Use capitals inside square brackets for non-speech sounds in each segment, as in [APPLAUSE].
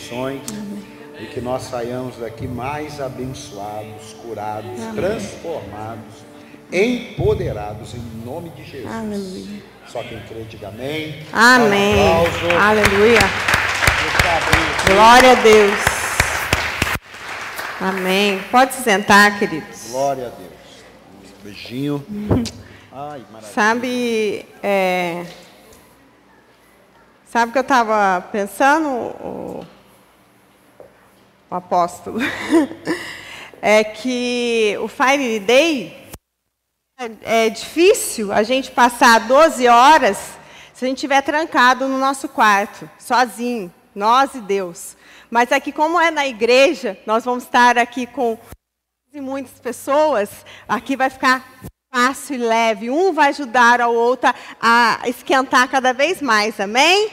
corações e que nós saiamos daqui mais abençoados, curados, transformados, empoderados em nome de Jesus. Aleluia. Só quem crê, diga amém. Amém. Um aplauso. Glória Glória a Deus. Amém. Pode se sentar, queridos. Glória a Deus. Um beijinho. [LAUGHS] Ai, maravilha. Sabe, é, sabe o que eu estava pensando, o, apóstolo? [LAUGHS] é que o Fire Day é, é difícil a gente passar 12 horas se a gente estiver trancado no nosso quarto, sozinho, nós e Deus. Mas aqui, como é na igreja, nós vamos estar aqui com muitas pessoas, aqui vai ficar fácil e leve. Um vai ajudar ao outro a esquentar cada vez mais, amém?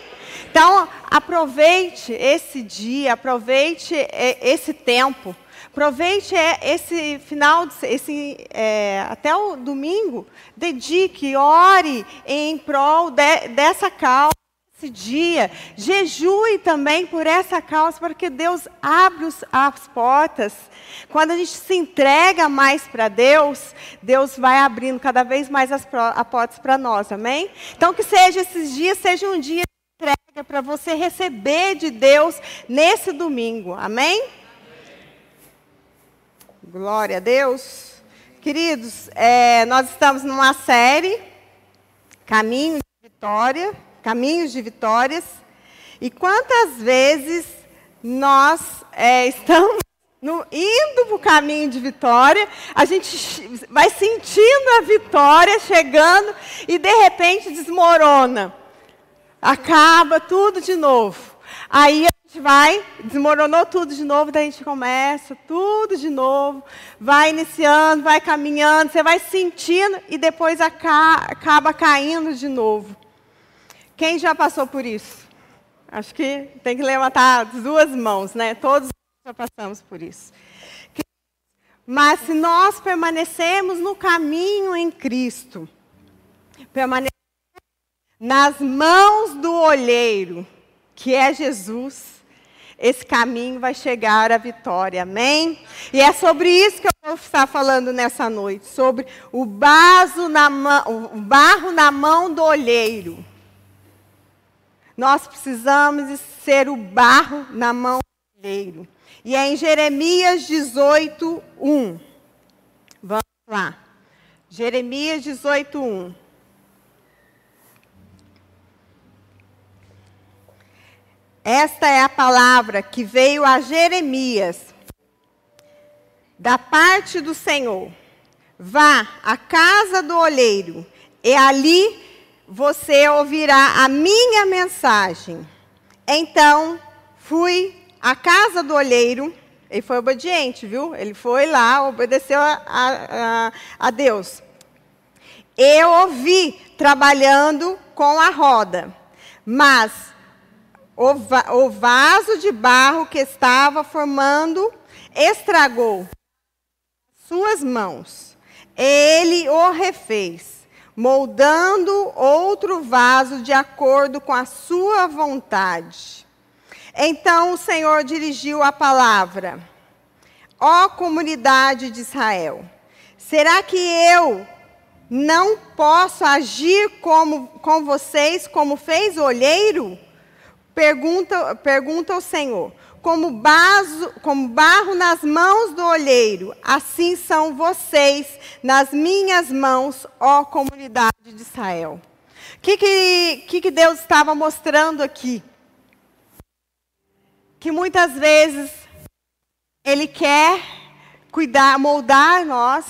Então, aproveite esse dia, aproveite é, esse tempo, aproveite é, esse final, esse, é, até o domingo, dedique, ore em prol de, dessa causa esse dia, jejue também por essa causa, porque Deus abre as portas. Quando a gente se entrega mais para Deus, Deus vai abrindo cada vez mais as, as portas para nós, amém? Então que seja esses dias, seja um dia entrega para você receber de Deus nesse domingo, amém? Glória a Deus. Queridos, é, nós estamos numa série, Caminho de Vitória caminhos de vitórias. E quantas vezes nós é, estamos no, indo para o caminho de vitória, a gente vai sentindo a vitória chegando e de repente desmorona. Acaba tudo de novo. Aí a gente vai, desmoronou tudo de novo, daí a gente começa tudo de novo, vai iniciando, vai caminhando, você vai sentindo e depois acaba caindo de novo. Quem já passou por isso? Acho que tem que levantar as duas mãos, né? Todos já passamos por isso. Mas se nós permanecemos no caminho em Cristo, permanecemos nas mãos do olheiro, que é Jesus, esse caminho vai chegar à vitória, amém? E é sobre isso que eu vou estar falando nessa noite, sobre o, o barro na mão do olheiro. Nós precisamos ser o barro na mão do oleiro. E é em Jeremias 18, 1. Vamos lá. Jeremias 18, 1. Esta é a palavra que veio a Jeremias, da parte do Senhor. Vá à casa do olheiro, e ali você ouvirá a minha mensagem. Então, fui à casa do olheiro, ele foi obediente, viu? Ele foi lá, obedeceu a, a, a Deus. Eu ouvi trabalhando com a roda, mas o, va o vaso de barro que estava formando estragou suas mãos. Ele o refez moldando outro vaso de acordo com a sua vontade. Então o Senhor dirigiu a palavra: Ó comunidade de Israel, será que eu não posso agir como, com vocês como fez o olheiro? Pergunta, pergunta o Senhor como, baso, como barro nas mãos do olheiro, assim são vocês nas minhas mãos, ó comunidade de Israel. O que, que, que Deus estava mostrando aqui? Que muitas vezes Ele quer cuidar, moldar nós,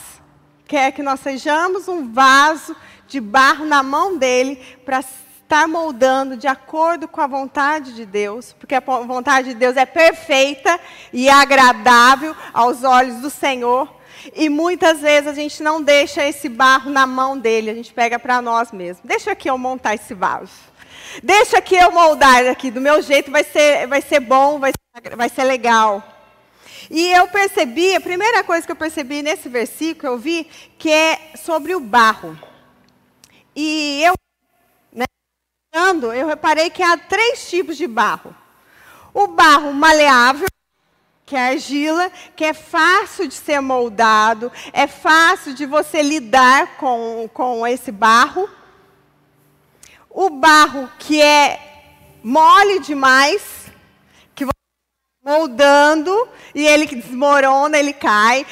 quer que nós sejamos um vaso de barro na mão dele para estar moldando de acordo com a vontade de Deus, porque a vontade de Deus é perfeita e agradável aos olhos do Senhor. E muitas vezes a gente não deixa esse barro na mão dele, a gente pega para nós mesmos. Deixa aqui eu montar esse vaso. Deixa aqui eu moldar aqui, do meu jeito vai ser, vai ser bom, vai ser, vai ser legal. E eu percebi, a primeira coisa que eu percebi nesse versículo, eu vi que é sobre o barro. E eu eu reparei que há três tipos de barro. O barro maleável, que é argila, que é fácil de ser moldado, é fácil de você lidar com, com esse barro. O barro que é mole demais, que você moldando e ele desmorona, ele cai.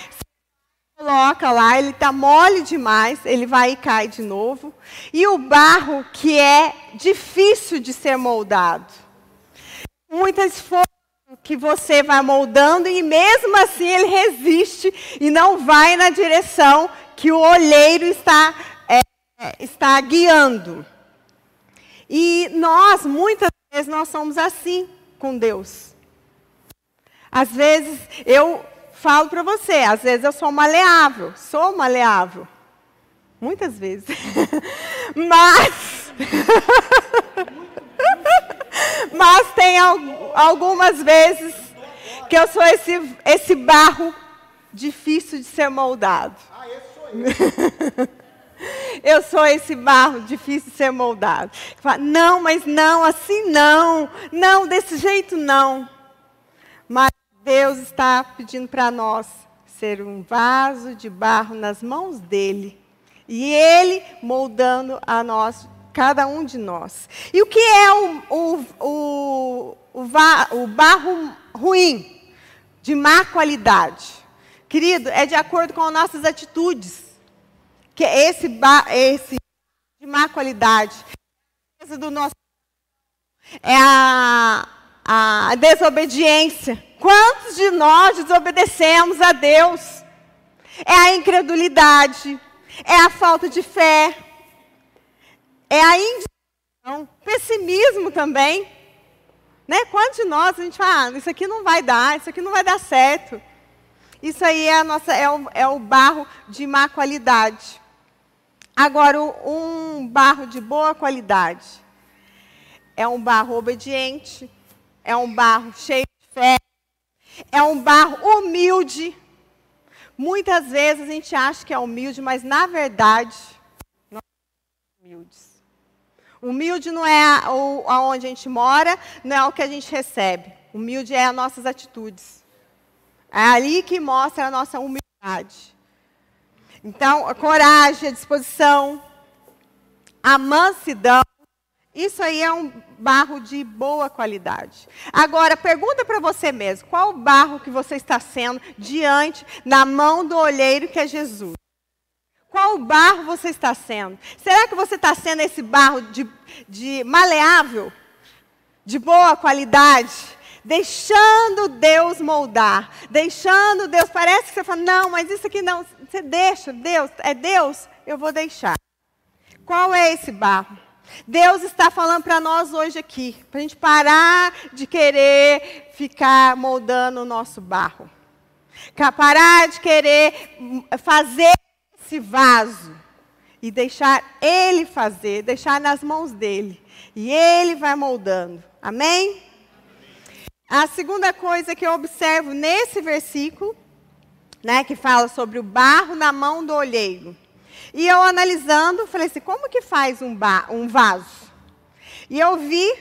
Coloca lá, ele está mole demais, ele vai e cai de novo. E o barro que é difícil de ser moldado. Muitas forças que você vai moldando e mesmo assim ele resiste e não vai na direção que o olheiro está, é, está guiando. E nós, muitas vezes, nós somos assim com Deus. Às vezes, eu falo para você, às vezes eu sou maleável, sou maleável. Muitas vezes. [LAUGHS] Mas. [LAUGHS] Mas tem algumas vezes que eu sou esse, esse barro difícil de ser moldado. Ah, esse sou eu. [LAUGHS] eu sou esse barro difícil de ser moldado. Fala, não, mas não, assim não. Não, desse jeito não. Mas Deus está pedindo para nós ser um vaso de barro nas mãos dele. E ele moldando a nós cada um de nós. E o que é o, o, o, o, o barro ruim, de má qualidade? Querido, é de acordo com as nossas atitudes. Que é esse, esse de má qualidade do nosso é a, a desobediência. Quantos de nós desobedecemos a Deus? É a incredulidade, é a falta de fé, é a indignação, pessimismo também. Né? Quantos de nós a gente fala, ah, isso aqui não vai dar, isso aqui não vai dar certo. Isso aí é, nossa, é, o, é o barro de má qualidade. Agora, um barro de boa qualidade é um barro obediente, é um barro cheio de fé, é um barro humilde. Muitas vezes a gente acha que é humilde, mas na verdade, nós somos humildes. Humilde não é aonde a gente mora, não é o que a gente recebe. Humilde é as nossas atitudes. É ali que mostra a nossa humildade. Então, a coragem, a disposição, a mansidão, isso aí é um barro de boa qualidade. Agora, pergunta para você mesmo: qual o barro que você está sendo diante, na mão do olheiro que é Jesus? Qual barro você está sendo? Será que você está sendo esse barro de, de maleável, de boa qualidade? Deixando Deus moldar, deixando Deus. Parece que você fala, não, mas isso aqui não. Você deixa, Deus, é Deus, eu vou deixar. Qual é esse barro? Deus está falando para nós hoje aqui, para a gente parar de querer ficar moldando o nosso barro. Parar de querer fazer esse vaso e deixar Ele fazer, deixar nas mãos dele. E Ele vai moldando. Amém? A segunda coisa que eu observo nesse versículo, né, que fala sobre o barro na mão do olheiro. E eu analisando, falei assim, como que faz um, um vaso? E eu vi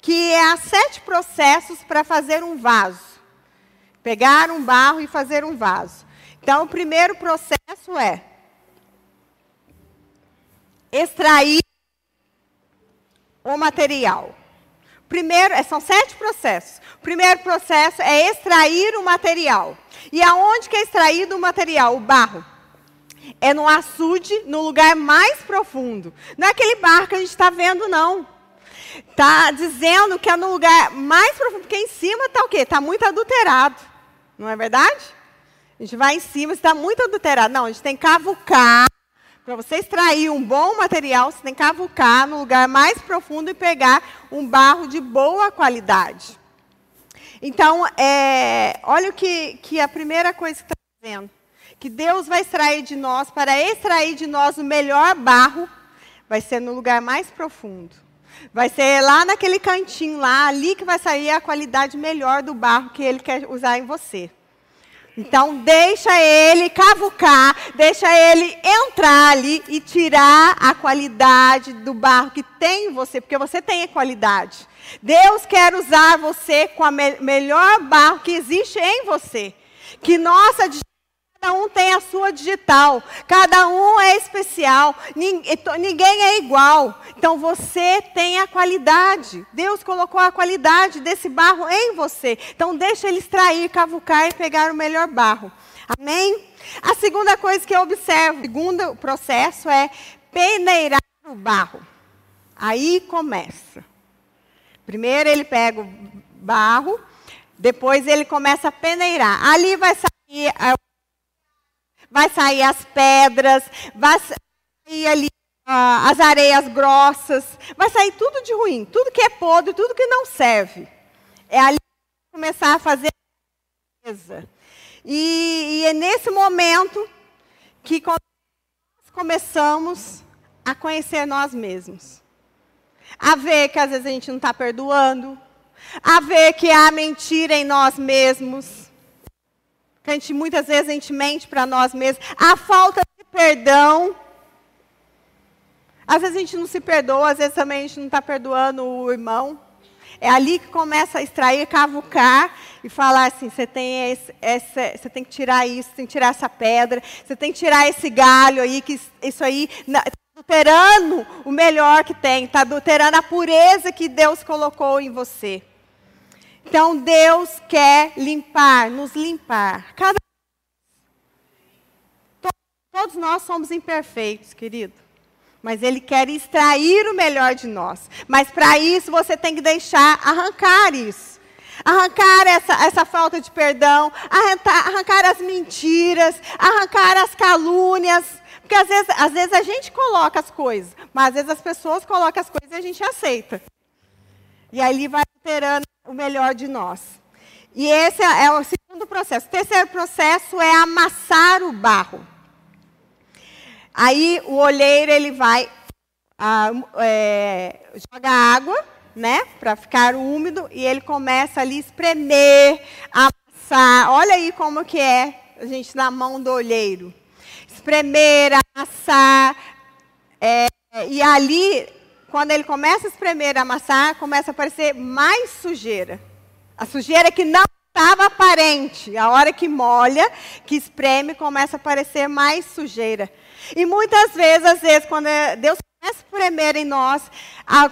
que há sete processos para fazer um vaso. Pegar um barro e fazer um vaso. Então, o primeiro processo é extrair o material. Primeiro, é, são sete processos. O primeiro processo é extrair o material. E aonde que é extraído o material? O barro. É no açude, no lugar mais profundo. Não é aquele barro que a gente está vendo, não. Está dizendo que é no lugar mais profundo, porque em cima está o quê? Está muito adulterado. Não é verdade? A gente vai em cima, está muito adulterado. Não, a gente tem que cavucar. Para você extrair um bom material, você tem que cavucar no lugar mais profundo e pegar um barro de boa qualidade. Então, é, olha o que, que a primeira coisa que está dizendo. Que Deus vai extrair de nós, para extrair de nós o melhor barro, vai ser no lugar mais profundo. Vai ser lá naquele cantinho lá, ali que vai sair a qualidade melhor do barro que Ele quer usar em você. Então deixa ele cavucar, deixa ele entrar ali e tirar a qualidade do barro que tem em você, porque você tem a qualidade. Deus quer usar você com a me melhor barro que existe em você. Que nossa Cada um tem a sua digital, cada um é especial, ninguém é igual. Então você tem a qualidade. Deus colocou a qualidade desse barro em você. Então deixa ele extrair, cavucar e pegar o melhor barro. Amém? A segunda coisa que eu observo, o segundo processo é peneirar o barro. Aí começa. Primeiro ele pega o barro, depois ele começa a peneirar. Ali vai sair vai sair as pedras, vai sair ali ah, as areias grossas, vai sair tudo de ruim, tudo que é podre, tudo que não serve. É ali que começar a fazer limpeza. E, e é nesse momento que nós começamos a conhecer nós mesmos. A ver que às vezes a gente não está perdoando, a ver que há mentira em nós mesmos, que a gente muitas vezes a gente mente para nós mesmos. A falta de perdão. Às vezes a gente não se perdoa, às vezes também a gente não está perdoando o irmão. É ali que começa a extrair, cavucar e falar assim: você tem, esse, você tem que tirar isso, tem que tirar essa pedra, você tem que tirar esse galho aí, que isso aí está adulterando o melhor que tem, está adulterando a pureza que Deus colocou em você. Então Deus quer limpar, nos limpar. Cada Todos nós somos imperfeitos, querido. Mas Ele quer extrair o melhor de nós. Mas para isso você tem que deixar arrancar isso. Arrancar essa, essa falta de perdão, arrancar, arrancar as mentiras, arrancar as calúnias. Porque às vezes, às vezes a gente coloca as coisas, mas às vezes as pessoas colocam as coisas e a gente aceita. E aí vai alterando o melhor de nós. E esse é o segundo processo. O terceiro processo é amassar o barro. Aí o olheiro ele vai ah, é, joga água, né, para ficar úmido e ele começa ali espremer, amassar. Olha aí como que é a gente na mão do olheiro. Espremer, amassar, é, e ali quando ele começa a espremer, a amassar, começa a aparecer mais sujeira. A sujeira que não estava aparente. A hora que molha, que espreme, começa a aparecer mais sujeira. E muitas vezes, às vezes, quando Deus começa a espremer em nós,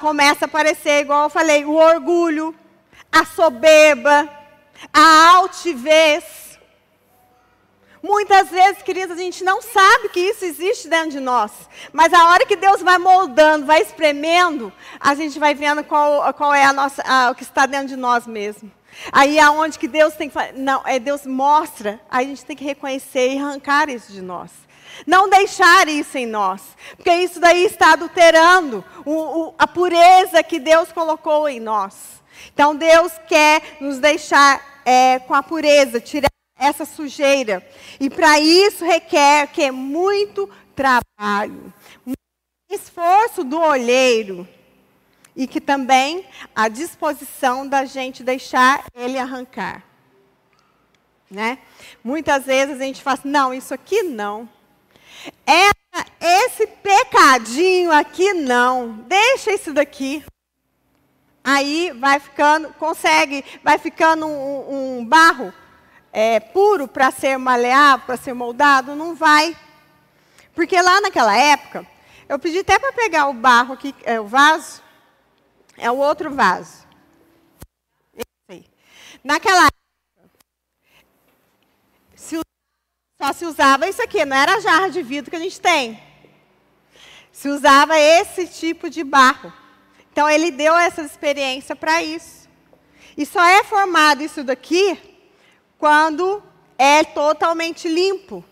começa a aparecer, igual eu falei, o orgulho, a soberba, a altivez. Muitas vezes, queridos, a gente não sabe que isso existe dentro de nós. Mas a hora que Deus vai moldando, vai espremendo, a gente vai vendo qual, qual é a nossa, a, o que está dentro de nós mesmo. Aí aonde que Deus tem que. Não, é Deus mostra, a gente tem que reconhecer e arrancar isso de nós. Não deixar isso em nós. Porque isso daí está adulterando o, o, a pureza que Deus colocou em nós. Então Deus quer nos deixar é, com a pureza, tirar essa sujeira. E para isso requer que é muito trabalho, muito esforço do olheiro e que também a disposição da gente deixar ele arrancar. Né? Muitas vezes a gente fala assim, não, isso aqui não. É, esse pecadinho aqui não. Deixa isso daqui. Aí vai ficando, consegue, vai ficando um, um barro é, puro para ser maleável, para ser moldado? Não vai. Porque lá naquela época, eu pedi até para pegar o barro aqui, é, o vaso, é o outro vaso. Naquela época, se, só se usava isso aqui, não era a jarra de vidro que a gente tem. Se usava esse tipo de barro. Então ele deu essa experiência para isso. E só é formado isso daqui quando é totalmente limpo.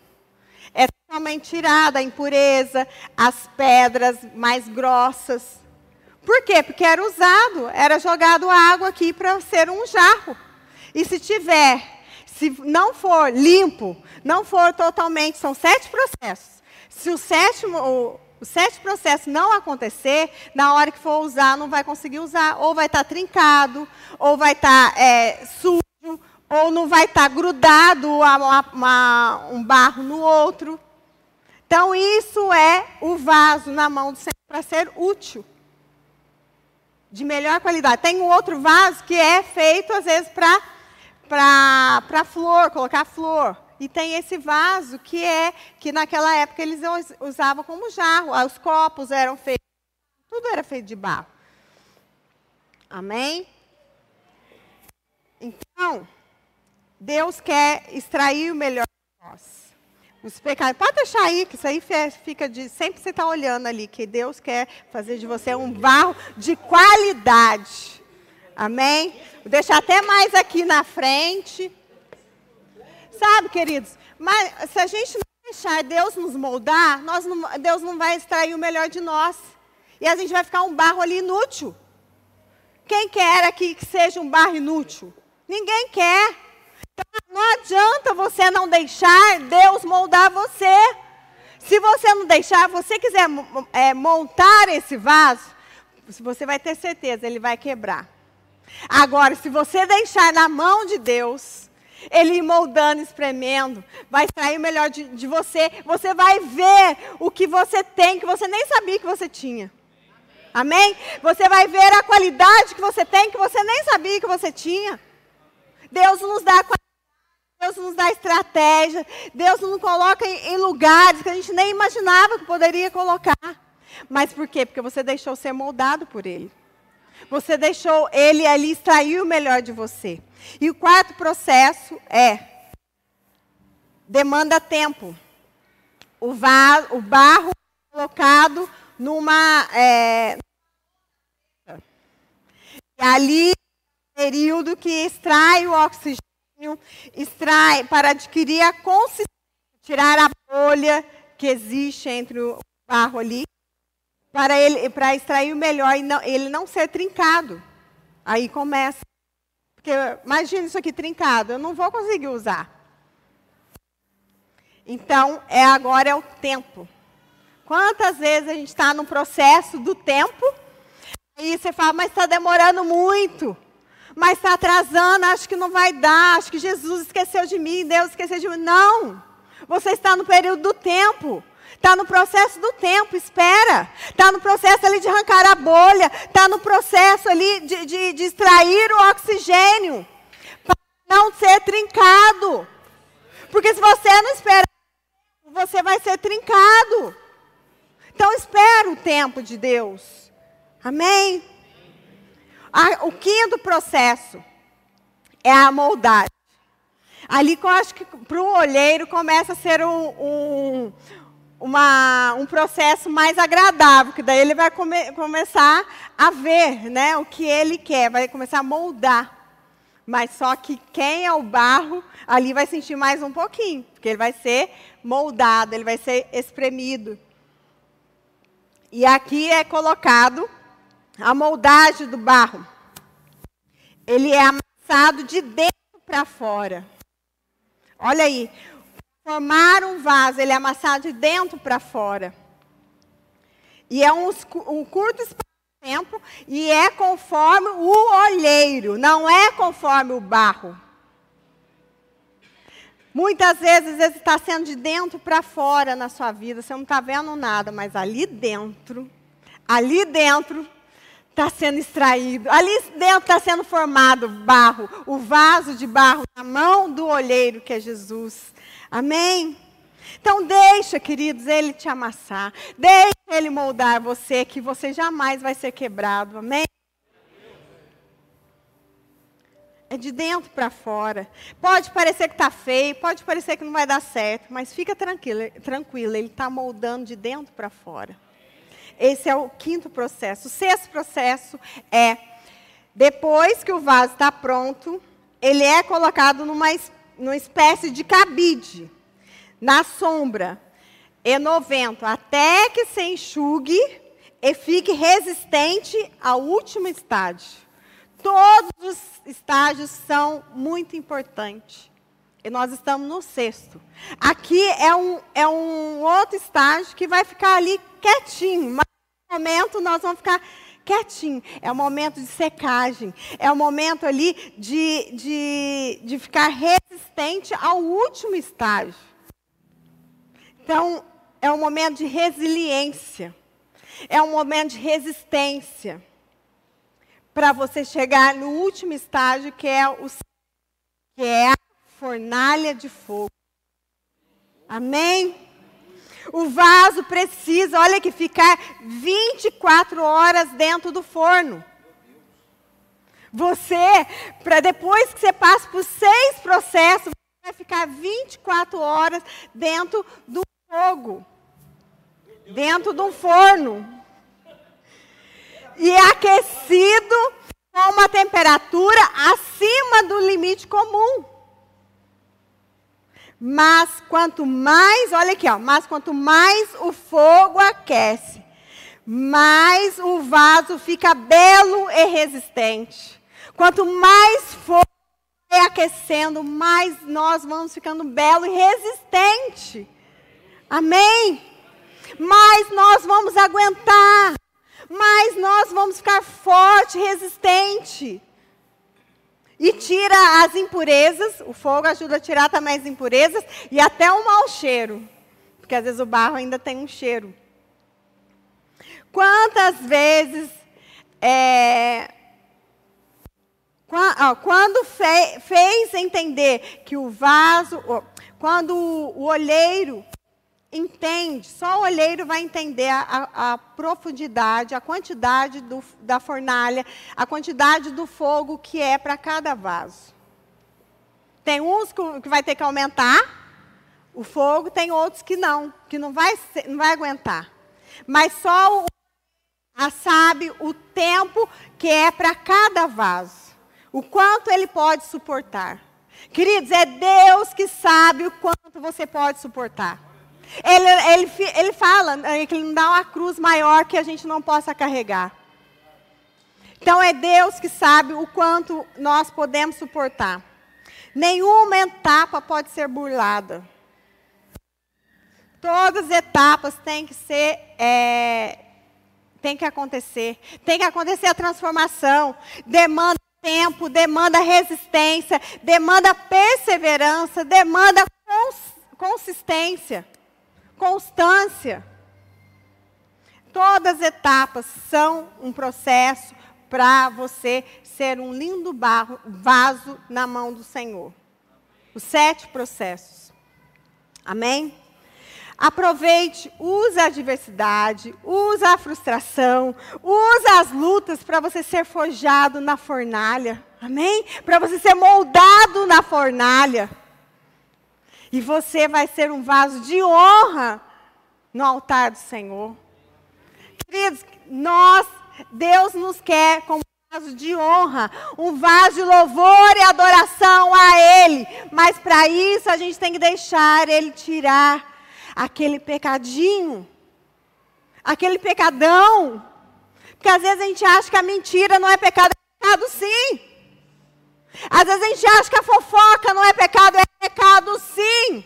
É totalmente tirada a impureza, as pedras mais grossas. Por quê? Porque era usado, era jogado água aqui para ser um jarro. E se tiver, se não for limpo, não for totalmente, são sete processos. Se o sétimo, o, o sétimo processo não acontecer, na hora que for usar, não vai conseguir usar. Ou vai estar tá trincado, ou vai estar tá, é, sujo, ou não vai estar grudado uma, uma, um barro no outro. Então, isso é o vaso na mão do Senhor para ser útil. De melhor qualidade. Tem um outro vaso que é feito, às vezes, para flor, colocar flor. E tem esse vaso que é, que naquela época eles usavam como jarro. Os copos eram feitos, tudo era feito de barro. Amém? Então, Deus quer extrair o melhor de nós. Os pecados. Pode deixar aí, que isso aí fica de. Sempre você está olhando ali, que Deus quer fazer de você um barro de qualidade. Amém? Vou deixar até mais aqui na frente. Sabe, queridos? Mas se a gente não deixar Deus nos moldar, nós não, Deus não vai extrair o melhor de nós. E a gente vai ficar um barro ali inútil. Quem quer aqui que seja um barro inútil? Ninguém quer. Então, não adianta você não deixar Deus moldar você. Se você não deixar, você quiser é, montar esse vaso, você vai ter certeza, ele vai quebrar. Agora, se você deixar na mão de Deus, ele moldando, espremendo, vai extrair o melhor de, de, você. Você vai ver o que você tem, que você nem sabia que você tinha. Amém? Você vai ver a qualidade que você tem, que você nem sabia que você tinha. Deus nos dá Deus nos dá estratégia. Deus nos coloca em, em lugares que a gente nem imaginava que poderia colocar. Mas por quê? Porque você deixou ser moldado por Ele. Você deixou Ele ali extrair o melhor de você. E o quarto processo é demanda tempo. O, va o barro colocado numa. É, e ali, período que extrai o oxigênio, extrai para adquirir a consistência, tirar a bolha que existe entre o barro ali, para ele para extrair o melhor e não, ele não ser trincado. Aí começa porque imagina isso aqui trincado, eu não vou conseguir usar. Então, é agora é o tempo. Quantas vezes a gente está no processo do tempo, e você fala, mas está demorando muito, mas está atrasando, acho que não vai dar, acho que Jesus esqueceu de mim, Deus esqueceu de mim. Não, você está no período do tempo. Está no processo do tempo, espera. Está no processo ali de arrancar a bolha. Está no processo ali de, de, de extrair o oxigênio. Para não ser trincado. Porque se você não esperar, você vai ser trincado. Então espera o tempo de Deus. Amém? O quinto processo é a moldagem. Ali eu acho que para o olheiro começa a ser um, um, uma, um processo mais agradável, que daí ele vai come, começar a ver né, o que ele quer, vai começar a moldar. Mas só que quem é o barro, ali vai sentir mais um pouquinho, porque ele vai ser moldado, ele vai ser espremido. E aqui é colocado a moldagem do barro. Ele é amassado de dentro para fora. Olha aí, formar um vaso, ele é amassado de dentro para fora. E é um, um curto espaço de tempo e é conforme o olheiro, não é conforme o barro. Muitas vezes, vezes está sendo de dentro para fora na sua vida, você não está vendo nada, mas ali dentro, ali dentro está sendo extraído, ali dentro está sendo formado barro, o vaso de barro na mão do olheiro que é Jesus. Amém? Então deixa, queridos, ele te amassar. Deixa ele moldar você, que você jamais vai ser quebrado. Amém? É de dentro para fora. Pode parecer que está feio, pode parecer que não vai dar certo, mas fica tranquilo, tranquilo ele está moldando de dentro para fora. Esse é o quinto processo. O sexto processo é, depois que o vaso está pronto, ele é colocado numa numa espécie de cabide, na sombra, e no vento, até que se enxugue e fique resistente ao último estágio. Todos os estágios são muito importantes. E nós estamos no sexto. Aqui é um, é um outro estágio que vai ficar ali quietinho. Mas momento nós vamos ficar quietinho. É o momento de secagem. É o momento ali de, de, de ficar resistente ao último estágio. Então, é um momento de resiliência. É um momento de resistência. Para você chegar no último estágio, que é, o, que é a fornalha de fogo. Amém? O vaso precisa, olha que ficar 24 horas dentro do forno. Você, para depois que você passa por seis processos, vai ficar 24 horas dentro do fogo. Dentro de um forno. E aquecido com uma temperatura acima do limite comum. Mas quanto mais, olha aqui, ó, mas quanto mais o fogo aquece, mais o vaso fica belo e resistente. Quanto mais fogo vai aquecendo, mais nós vamos ficando belo e resistente. Amém? Mais nós vamos aguentar, mais nós vamos ficar forte, resistente. E tira as impurezas, o fogo ajuda a tirar também as impurezas e até o mau cheiro. Porque às vezes o barro ainda tem um cheiro. Quantas vezes, é, quando fez entender que o vaso, quando o olheiro entende, só o olheiro vai entender a, a profundidade, a quantidade do, da fornalha, a quantidade do fogo que é para cada vaso. Tem uns que, que vai ter que aumentar o fogo, tem outros que não, que não vai, ser, não vai aguentar. Mas só o a sabe o tempo que é para cada vaso, o quanto ele pode suportar. Queridos, é Deus que sabe o quanto você pode suportar. Ele, ele, ele fala né, que ele não dá uma cruz maior que a gente não possa carregar. Então é Deus que sabe o quanto nós podemos suportar. Nenhuma etapa pode ser burlada. Todas as etapas têm que ser, é, tem que acontecer. Tem que acontecer a transformação. Demanda tempo, demanda resistência, demanda perseverança, demanda cons consistência constância. Todas as etapas são um processo para você ser um lindo barro, vaso na mão do Senhor. Os sete processos. Amém? Aproveite, use a adversidade, use a frustração, use as lutas para você ser forjado na fornalha. Amém? Para você ser moldado na fornalha. E você vai ser um vaso de honra no altar do Senhor. Queridos, nós, Deus nos quer como um vaso de honra, um vaso de louvor e adoração a Ele. Mas para isso a gente tem que deixar Ele tirar aquele pecadinho, aquele pecadão. Porque às vezes a gente acha que a mentira não é pecado, é pecado sim. Às vezes a gente acha que a fofoca não é pecado, é pecado sim.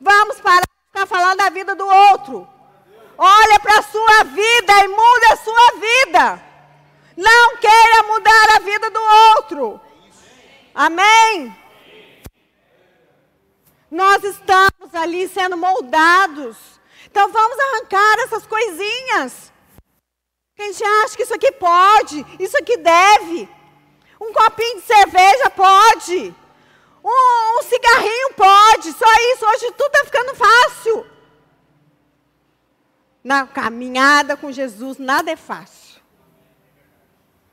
Vamos parar de ficar falando da vida do outro. Olha para a sua vida e muda a sua vida. Não queira mudar a vida do outro. Amém? Nós estamos ali sendo moldados. Então vamos arrancar essas coisinhas. A gente acha que isso aqui pode, isso aqui deve. Um copinho de cerveja pode. Um, um cigarrinho pode. Só isso. Hoje tudo está ficando fácil. Na caminhada com Jesus, nada é fácil.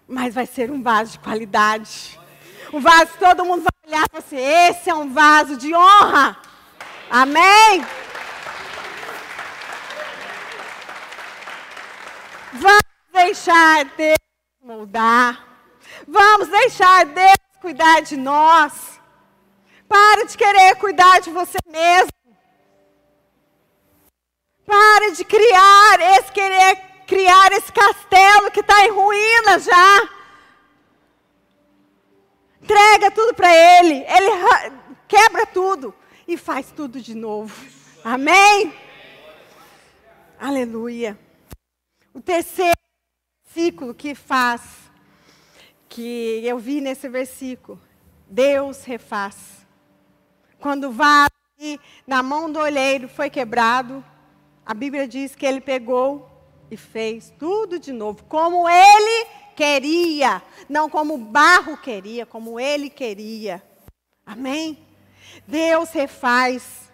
Mas vai ser um vaso de qualidade. Um vaso que todo mundo vai olhar para você. Esse é um vaso de honra. Amém? Vamos deixar Deus moldar. Vamos deixar Deus cuidar de nós. Para de querer cuidar de você mesmo. Para de criar esse querer criar esse castelo que está em ruínas já. Entrega tudo para Ele. Ele quebra tudo e faz tudo de novo. Amém? Aleluia. O terceiro versículo que faz, que eu vi nesse versículo. Deus refaz. Quando o vaso na mão do olheiro foi quebrado, a Bíblia diz que ele pegou e fez tudo de novo, como ele queria, não como o barro queria, como ele queria. Amém? Deus refaz.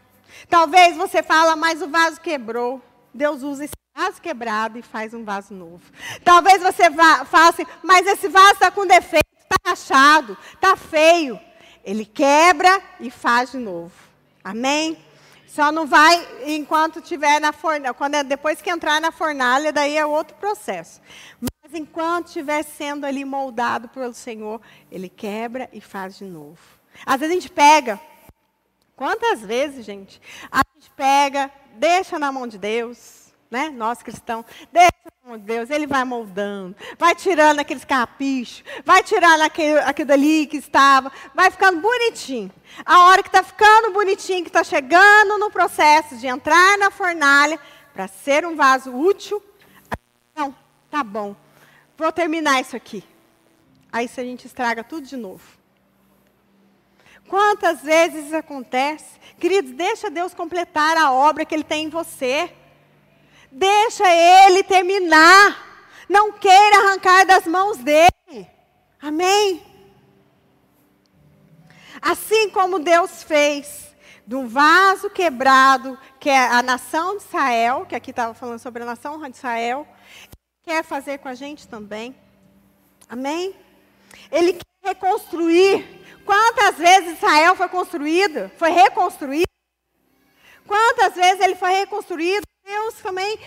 Talvez você fala, mas o vaso quebrou. Deus usa esse vaso quebrado e faz um vaso novo. Talvez você fale assim, mas esse vaso está com defeito, está rachado, está feio. Ele quebra e faz de novo. Amém? Só não vai enquanto tiver na fornalha. Quando é, depois que entrar na fornalha, daí é outro processo. Mas enquanto estiver sendo ali moldado pelo Senhor, ele quebra e faz de novo. Às vezes a gente pega. Quantas vezes, gente, a gente pega, deixa na mão de Deus, né? Nós cristãos, deixa de Deus, Ele vai moldando, vai tirando aqueles caprichos, vai tirando aquele, aquilo ali que estava, vai ficando bonitinho. A hora que está ficando bonitinho, que está chegando no processo de entrar na fornalha, para ser um vaso útil, não, tá bom, vou terminar isso aqui. Aí se a gente estraga tudo de novo. Quantas vezes isso acontece? Queridos, deixa Deus completar a obra que Ele tem em você. Deixa Ele terminar. Não queira arrancar das mãos dele. Amém? Assim como Deus fez um vaso quebrado, que é a nação de Israel, que aqui estava falando sobre a nação de Israel, quer fazer com a gente também. Amém? Ele quer reconstruir Quantas vezes Israel foi construído? Foi reconstruído? Quantas vezes ele foi reconstruído? Deus também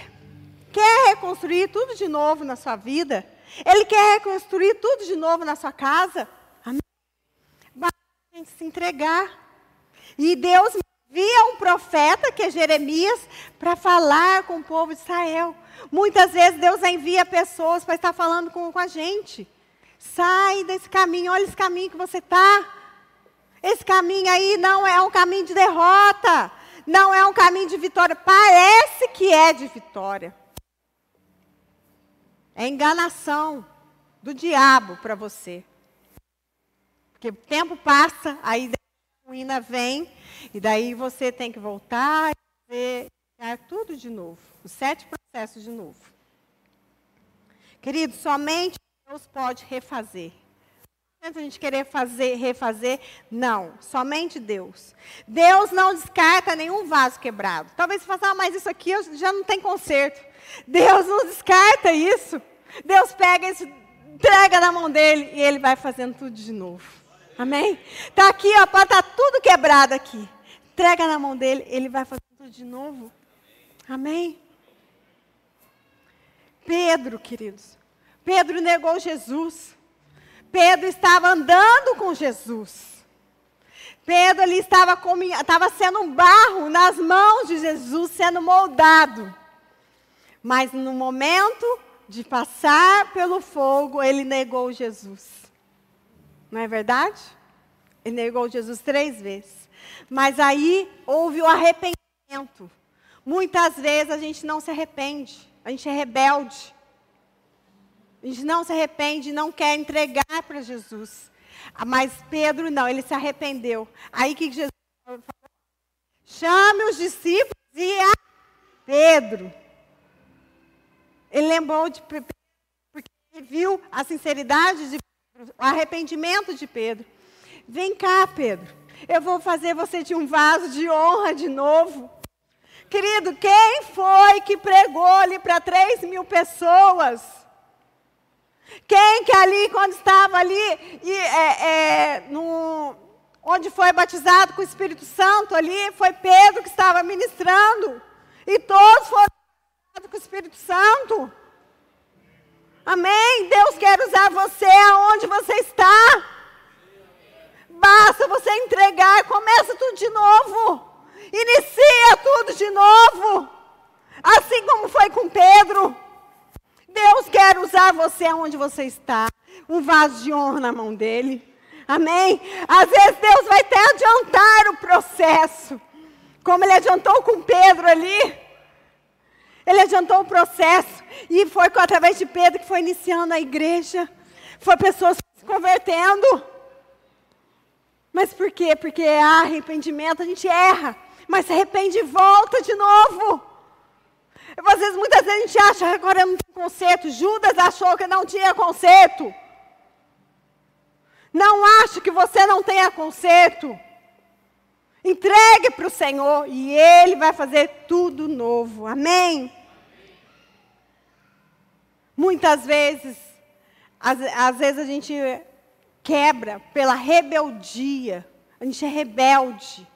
quer reconstruir tudo de novo na sua vida. Ele quer reconstruir tudo de novo na sua casa. Amém? Basta a gente se entregar. E Deus via um profeta, que é Jeremias, para falar com o povo de Israel. Muitas vezes Deus envia pessoas para estar falando com, com a gente. Sai desse caminho, olha esse caminho que você está. Esse caminho aí não é um caminho de derrota, não é um caminho de vitória. Parece que é de vitória. É enganação do diabo para você. Porque o tempo passa, aí a ruína vem, e daí você tem que voltar e fazer tudo de novo. Os sete processos de novo. Querido, somente Deus pode refazer. A gente querer fazer, refazer, não, somente Deus. Deus não descarta nenhum vaso quebrado. Talvez você faça, ah, mas isso aqui já não tem conserto. Deus não descarta isso. Deus pega isso, entrega na mão dele e ele vai fazendo tudo de novo. Amém? Está aqui, ó, pode estar tá tudo quebrado aqui. Entrega na mão dele, ele vai fazendo tudo de novo. Amém? Pedro, queridos, Pedro negou Jesus. Pedro estava andando com Jesus. Pedro ali estava, estava sendo um barro nas mãos de Jesus, sendo moldado. Mas no momento de passar pelo fogo, ele negou Jesus. Não é verdade? Ele negou Jesus três vezes. Mas aí houve o arrependimento. Muitas vezes a gente não se arrepende, a gente é rebelde. A gente não se arrepende, não quer entregar para Jesus. Ah, mas Pedro não, ele se arrependeu. Aí que Jesus falou? Chame os discípulos e a Pedro. Ele lembrou de Pedro, porque ele viu a sinceridade de Pedro, o arrependimento de Pedro. Vem cá, Pedro. Eu vou fazer você de um vaso de honra de novo. Querido, quem foi que pregou ali para 3 mil pessoas? Quem que ali, quando estava ali, e, é, é, no, onde foi batizado com o Espírito Santo ali, foi Pedro que estava ministrando. E todos foram batizados com o Espírito Santo. Amém? Deus quer usar você aonde você está. Basta você entregar, começa tudo de novo. Inicia tudo de novo. Assim como foi com Pedro. Deus quer usar você onde você está. Um vaso de honra na mão dele. Amém? Às vezes Deus vai até adiantar o processo. Como ele adiantou com Pedro ali. Ele adiantou o processo. E foi através de Pedro que foi iniciando a igreja. Foi pessoas se convertendo. Mas por quê? Porque há arrependimento, a gente erra. Mas se arrepende e volta de novo. Às vezes, muitas vezes a gente acha que agora não tem conserto. Judas achou que não tinha conserto. Não acho que você não tenha conserto. Entregue para o Senhor e Ele vai fazer tudo novo. Amém? Muitas vezes, às, às vezes a gente quebra pela rebeldia. A gente é rebelde.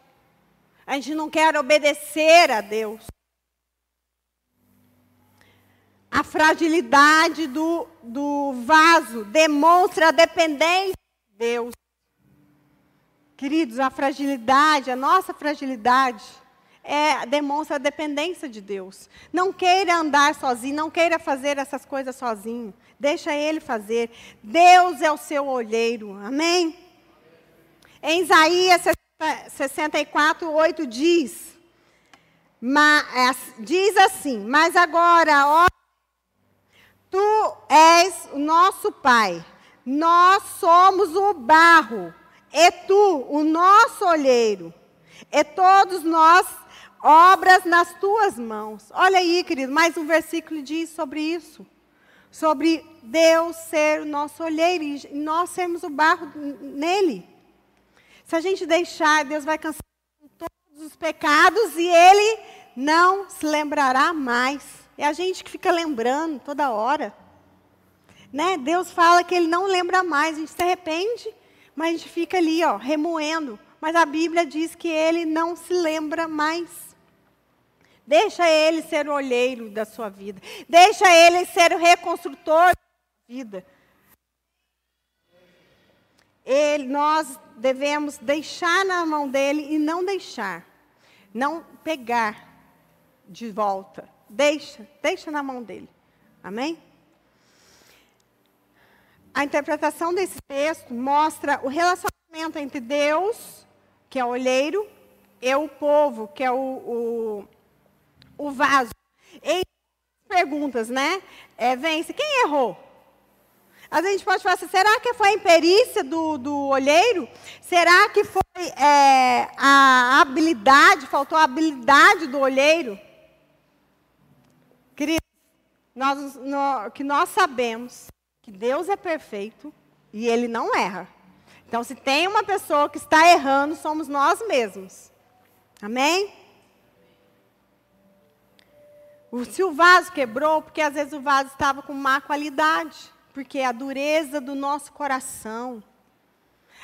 A gente não quer obedecer a Deus. A fragilidade do, do vaso demonstra a dependência de Deus. Queridos, a fragilidade, a nossa fragilidade, é, demonstra a dependência de Deus. Não queira andar sozinho, não queira fazer essas coisas sozinho. Deixa Ele fazer. Deus é o seu olheiro. Amém? Em Isaías 64, 8 diz, diz assim, mas agora, ó, tu és o nosso Pai, nós somos o barro, e tu, o nosso olheiro, e todos nós obras nas tuas mãos. Olha aí, querido, mais um versículo diz sobre isso. Sobre Deus ser o nosso olheiro e nós sermos o barro nele. Se a gente deixar, Deus vai cancelar todos os pecados e ele não se lembrará mais. É a gente que fica lembrando toda hora. Né? Deus fala que ele não lembra mais, a gente se arrepende mas a gente fica ali, ó, remoendo. Mas a Bíblia diz que ele não se lembra mais. Deixa ele ser o olheiro da sua vida. Deixa ele ser o reconstrutor da sua vida. Ele, nós devemos deixar na mão dele e não deixar. Não pegar de volta. Deixa, deixa na mão dele. Amém? a interpretação desse texto mostra o relacionamento entre Deus, que é o olheiro, e o povo, que é o, o, o vaso. E perguntas, né? É, vence, quem errou? A gente pode falar assim, será que foi a imperícia do, do olheiro? Será que foi é, a habilidade, faltou a habilidade do olheiro? Nós, no, que nós sabemos que Deus é perfeito e ele não erra. Então, se tem uma pessoa que está errando, somos nós mesmos. Amém? Se o vaso quebrou, porque às vezes o vaso estava com má qualidade, porque a dureza do nosso coração.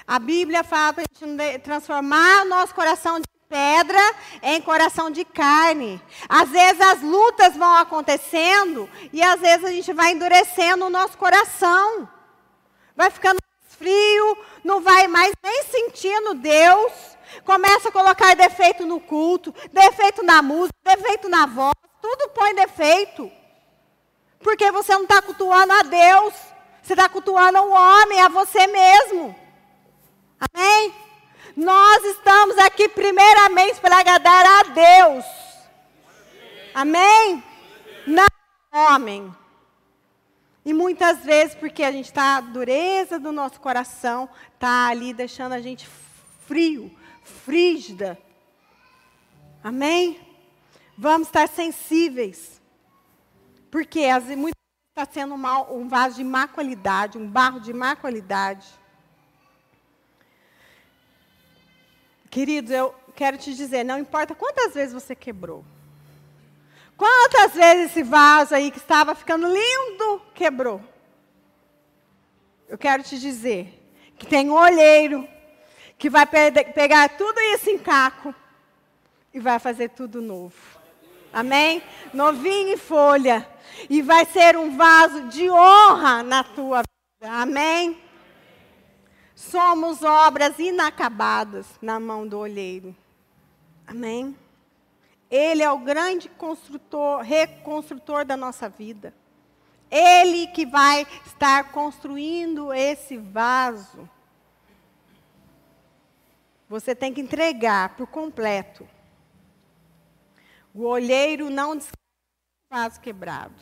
A Bíblia fala para a gente transformar o nosso coração de pedra em coração de carne. Às vezes as lutas vão acontecendo e às vezes a gente vai endurecendo o nosso coração. Vai ficando frio, não vai mais nem sentindo Deus. Começa a colocar defeito no culto, defeito na música, defeito na voz, tudo põe defeito. Porque você não está cultuando a Deus, você está cultuando o homem, a você mesmo. Amém? Nós estamos aqui primeiramente para agradar a Deus. Amém? Não homem. E muitas vezes, porque a gente está, a dureza do nosso coração está ali deixando a gente frio, frígida. Amém? Vamos estar sensíveis. Porque muitas vezes está sendo mal, um vaso de má qualidade, um barro de má qualidade. Queridos, eu quero te dizer, não importa quantas vezes você quebrou. Quantas vezes esse vaso aí que estava ficando lindo quebrou? Eu quero te dizer que tem um olheiro que vai pegar tudo isso em caco e vai fazer tudo novo. Amém? Novinho em folha. E vai ser um vaso de honra na tua vida. Amém? Somos obras inacabadas na mão do olheiro. Amém? Ele é o grande construtor, reconstrutor da nossa vida. Ele que vai estar construindo esse vaso. Você tem que entregar por completo. O olheiro não vaso quebrado.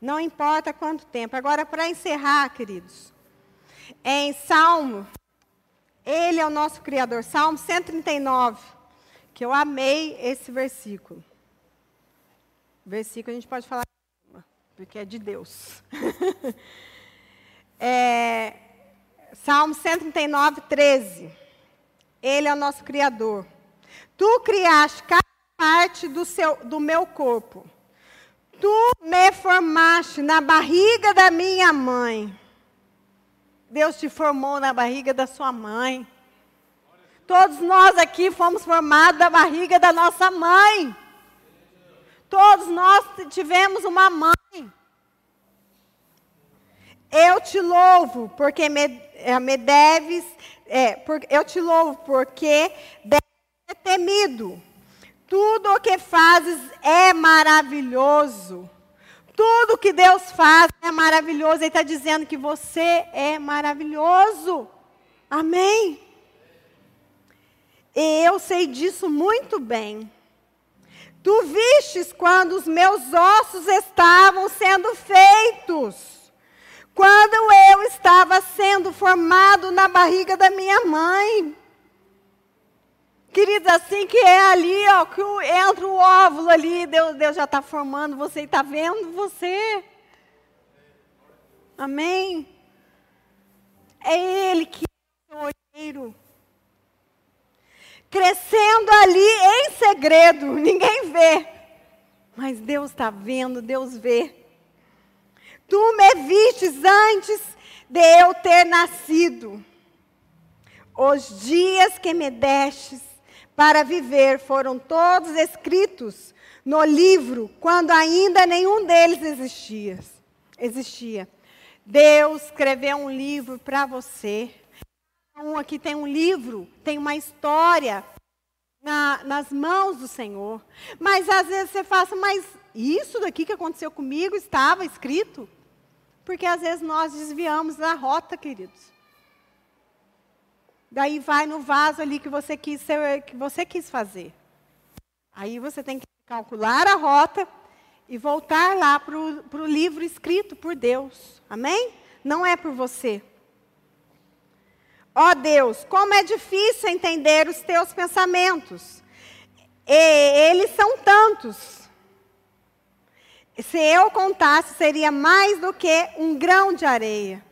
Não importa quanto tempo. Agora, para encerrar, queridos, em Salmo, ele é o nosso Criador. Salmo 139, que eu amei esse versículo. Versículo a gente pode falar, porque é de Deus. [LAUGHS] é, Salmo 139, 13. Ele é o nosso Criador. Tu criaste cada parte do, seu, do meu corpo. Tu me formaste na barriga da minha mãe. Deus te formou na barriga da sua mãe. Todos nós aqui fomos formados da barriga da nossa mãe. Todos nós tivemos uma mãe. Eu te louvo porque me, eh, me deves, é, por, eu te louvo porque deves ser temido. Tudo o que fazes é maravilhoso. Tudo que Deus faz é maravilhoso. Ele está dizendo que você é maravilhoso. Amém? E eu sei disso muito bem. Tu vistes quando os meus ossos estavam sendo feitos. Quando eu estava sendo formado na barriga da minha mãe. Queridos, assim que é ali, ó, que entra o óvulo ali, Deus, Deus já está formando você e está vendo você. Amém? É Ele que é o olheiro. Crescendo ali em segredo, [LAUGHS] ninguém vê. Mas Deus está vendo, Deus vê. Tu me vistes antes de eu ter nascido. Os dias que me destes para viver foram todos escritos no livro, quando ainda nenhum deles existia. existia. Deus escreveu um livro para você. Um aqui tem um livro, tem uma história na, nas mãos do Senhor. Mas às vezes você fala, assim, mas isso daqui que aconteceu comigo estava escrito? Porque às vezes nós desviamos da rota, queridos. Daí vai no vaso ali que você quis, que você quis fazer. Aí você tem que calcular a rota e voltar lá para o livro escrito por Deus. Amém? Não é por você. Ó oh Deus, como é difícil entender os teus pensamentos. E eles são tantos. Se eu contasse, seria mais do que um grão de areia.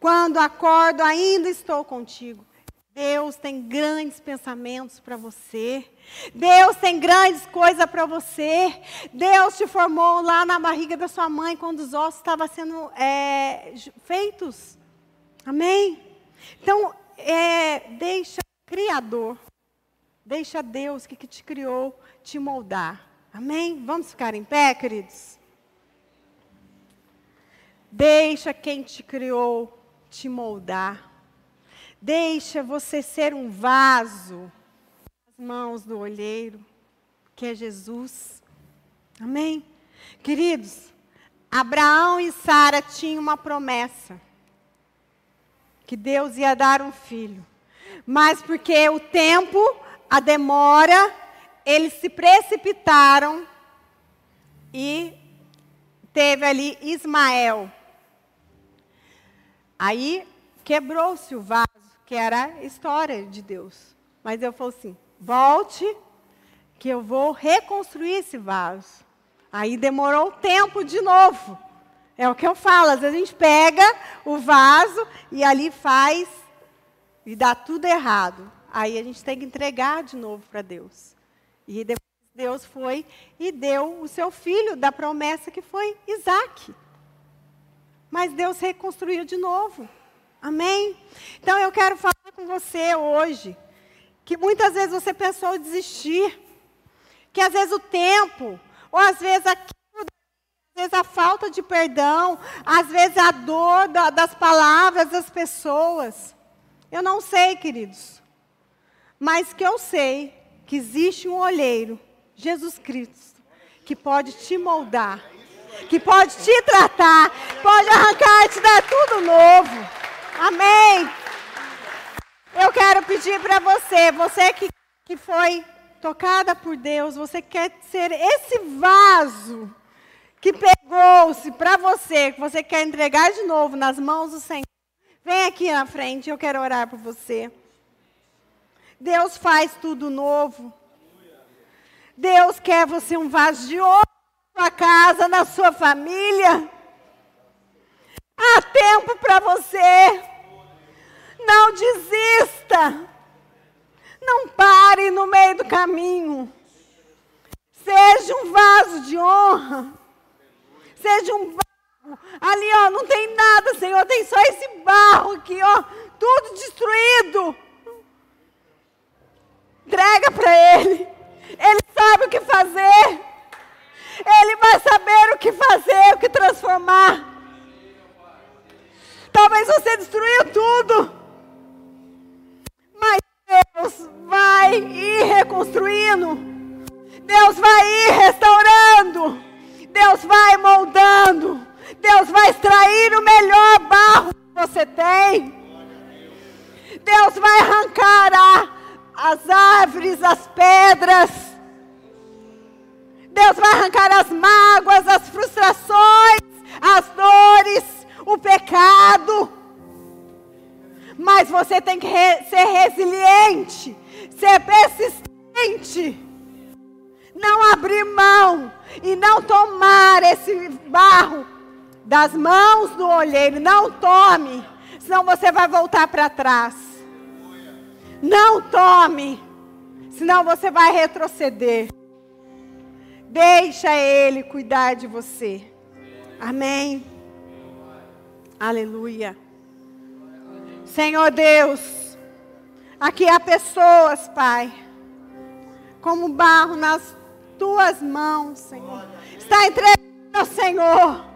Quando acordo, ainda estou contigo. Deus tem grandes pensamentos para você. Deus tem grandes coisas para você. Deus te formou lá na barriga da sua mãe quando os ossos estavam sendo é, feitos. Amém? Então, é, deixa o Criador, deixa Deus que, que te criou te moldar. Amém? Vamos ficar em pé, queridos? Deixa quem te criou te moldar. Deixa você ser um vaso nas mãos do olheiro, que é Jesus. Amém? Queridos, Abraão e Sara tinham uma promessa que Deus ia dar um filho. Mas porque o tempo, a demora, eles se precipitaram e teve ali Ismael. Aí quebrou-se o vaso que era a história de Deus. Mas eu falei assim: volte, que eu vou reconstruir esse vaso. Aí demorou tempo de novo. É o que eu falo, às vezes a gente pega o vaso e ali faz e dá tudo errado. Aí a gente tem que entregar de novo para Deus. E depois Deus foi e deu o seu filho da promessa que foi Isaac. Mas Deus reconstruiu de novo. Amém? Então eu quero falar com você hoje que muitas vezes você pensou em desistir, que às vezes o tempo, ou às vezes aquilo, às vezes a falta de perdão, às vezes a dor da, das palavras das pessoas. Eu não sei, queridos, mas que eu sei que existe um olheiro, Jesus Cristo, que pode te moldar, que pode te tratar, pode arrancar e te dar tudo novo. Amém. Eu quero pedir para você, você que, que foi tocada por Deus, você quer ser esse vaso que pegou-se para você, que você quer entregar de novo nas mãos do Senhor, vem aqui na frente, eu quero orar por você. Deus faz tudo novo. Deus quer você um vaso de ouro na sua casa, na sua família. Há tempo para você. Não desista. Não pare no meio do caminho. Seja um vaso de honra. Seja um barro. Ali, ó, não tem nada, Senhor. Tem só esse barro aqui, ó. Tudo destruído. Entrega para Ele. Ele sabe o que fazer. Ele vai saber o que fazer, o que transformar. Talvez você destruiu tudo. Mas Deus vai ir reconstruindo. Deus vai ir restaurando. Deus vai moldando. Deus vai extrair o melhor barro que você tem. Deus vai arrancar a, as árvores, as pedras. Deus vai arrancar as mágoas, as frustrações, as dores, o pecado. Mas você tem que re ser resiliente, ser persistente. Não abrir mão e não tomar esse barro das mãos do olheiro. Não tome, senão você vai voltar para trás. Não tome, senão você vai retroceder. Deixa Ele cuidar de você. Amém. Aleluia. Senhor Deus, aqui há pessoas, Pai, como barro nas tuas mãos, Senhor. Está entregando ao Senhor.